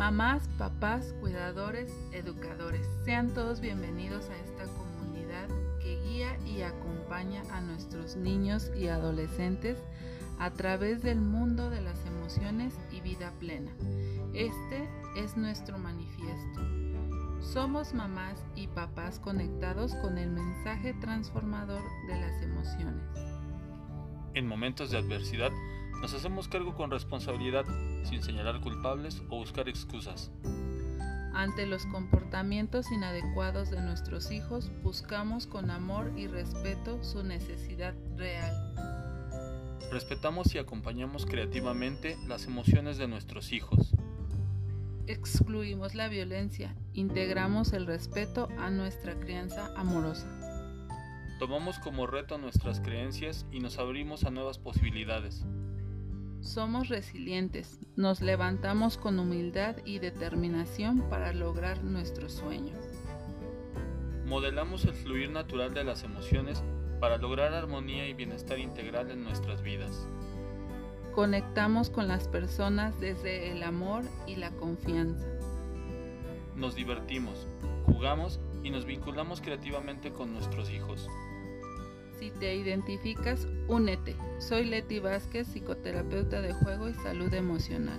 Mamás, papás, cuidadores, educadores, sean todos bienvenidos a esta comunidad que guía y acompaña a nuestros niños y adolescentes a través del mundo de las emociones y vida plena. Este es nuestro manifiesto. Somos mamás y papás conectados con el mensaje transformador de las emociones. En momentos de adversidad, nos hacemos cargo con responsabilidad, sin señalar culpables o buscar excusas. Ante los comportamientos inadecuados de nuestros hijos, buscamos con amor y respeto su necesidad real. Respetamos y acompañamos creativamente las emociones de nuestros hijos. Excluimos la violencia, integramos el respeto a nuestra crianza amorosa. Tomamos como reto nuestras creencias y nos abrimos a nuevas posibilidades. Somos resilientes, nos levantamos con humildad y determinación para lograr nuestros sueños. Modelamos el fluir natural de las emociones para lograr armonía y bienestar integral en nuestras vidas. Conectamos con las personas desde el amor y la confianza. Nos divertimos, jugamos y nos vinculamos creativamente con nuestros hijos. Si te identificas, únete. Soy Leti Vázquez, psicoterapeuta de juego y salud emocional.